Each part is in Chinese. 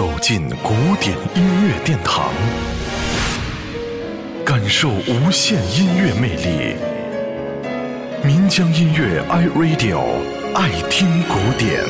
走进古典音乐殿堂，感受无限音乐魅力。民江音乐 iRadio 爱听古典。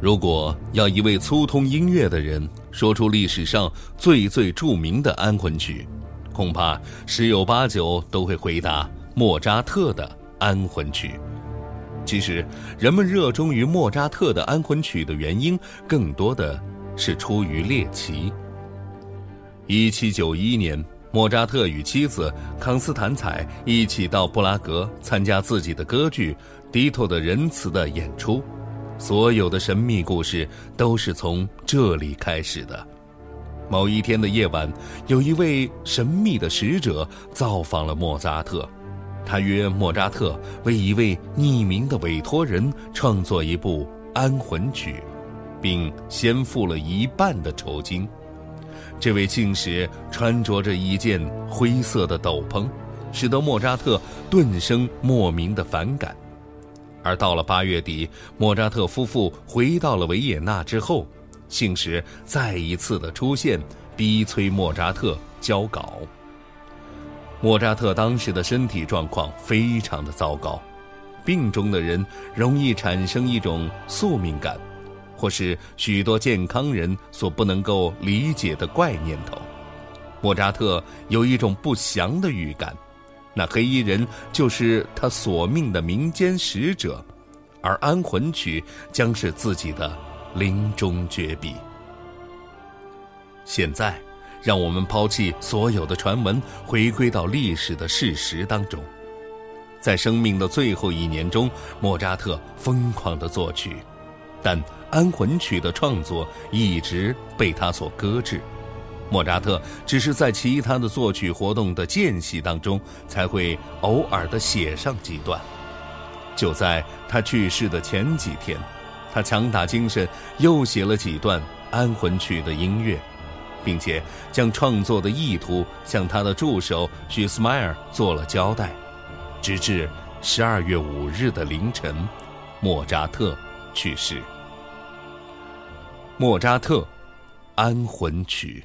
如果要一位粗通音乐的人说出历史上最最著名的安魂曲，恐怕十有八九都会回答莫扎特的安魂曲。其实，人们热衷于莫扎特的安魂曲的原因，更多的是出于猎奇。一七九一年，莫扎特与妻子康斯坦采一起到布拉格参加自己的歌剧《迪托的仁慈》的演出，所有的神秘故事都是从这里开始的。某一天的夜晚，有一位神秘的使者造访了莫扎特。他约莫扎特为一位匿名的委托人创作一部安魂曲，并先付了一半的酬金。这位信使穿着着一件灰色的斗篷，使得莫扎特顿生莫名的反感。而到了八月底，莫扎特夫妇回到了维也纳之后，信使再一次的出现，逼催莫扎特交稿。莫扎特当时的身体状况非常的糟糕，病中的人容易产生一种宿命感，或是许多健康人所不能够理解的怪念头。莫扎特有一种不祥的预感，那黑衣人就是他索命的民间使者，而安魂曲将是自己的临终绝笔。现在。让我们抛弃所有的传闻，回归到历史的事实当中。在生命的最后一年中，莫扎特疯狂的作曲，但安魂曲的创作一直被他所搁置。莫扎特只是在其他的作曲活动的间隙当中，才会偶尔的写上几段。就在他去世的前几天，他强打精神又写了几段安魂曲的音乐。并且将创作的意图向他的助手许斯迈尔做了交代，直至十二月五日的凌晨，莫扎特去世。莫扎特，安魂曲。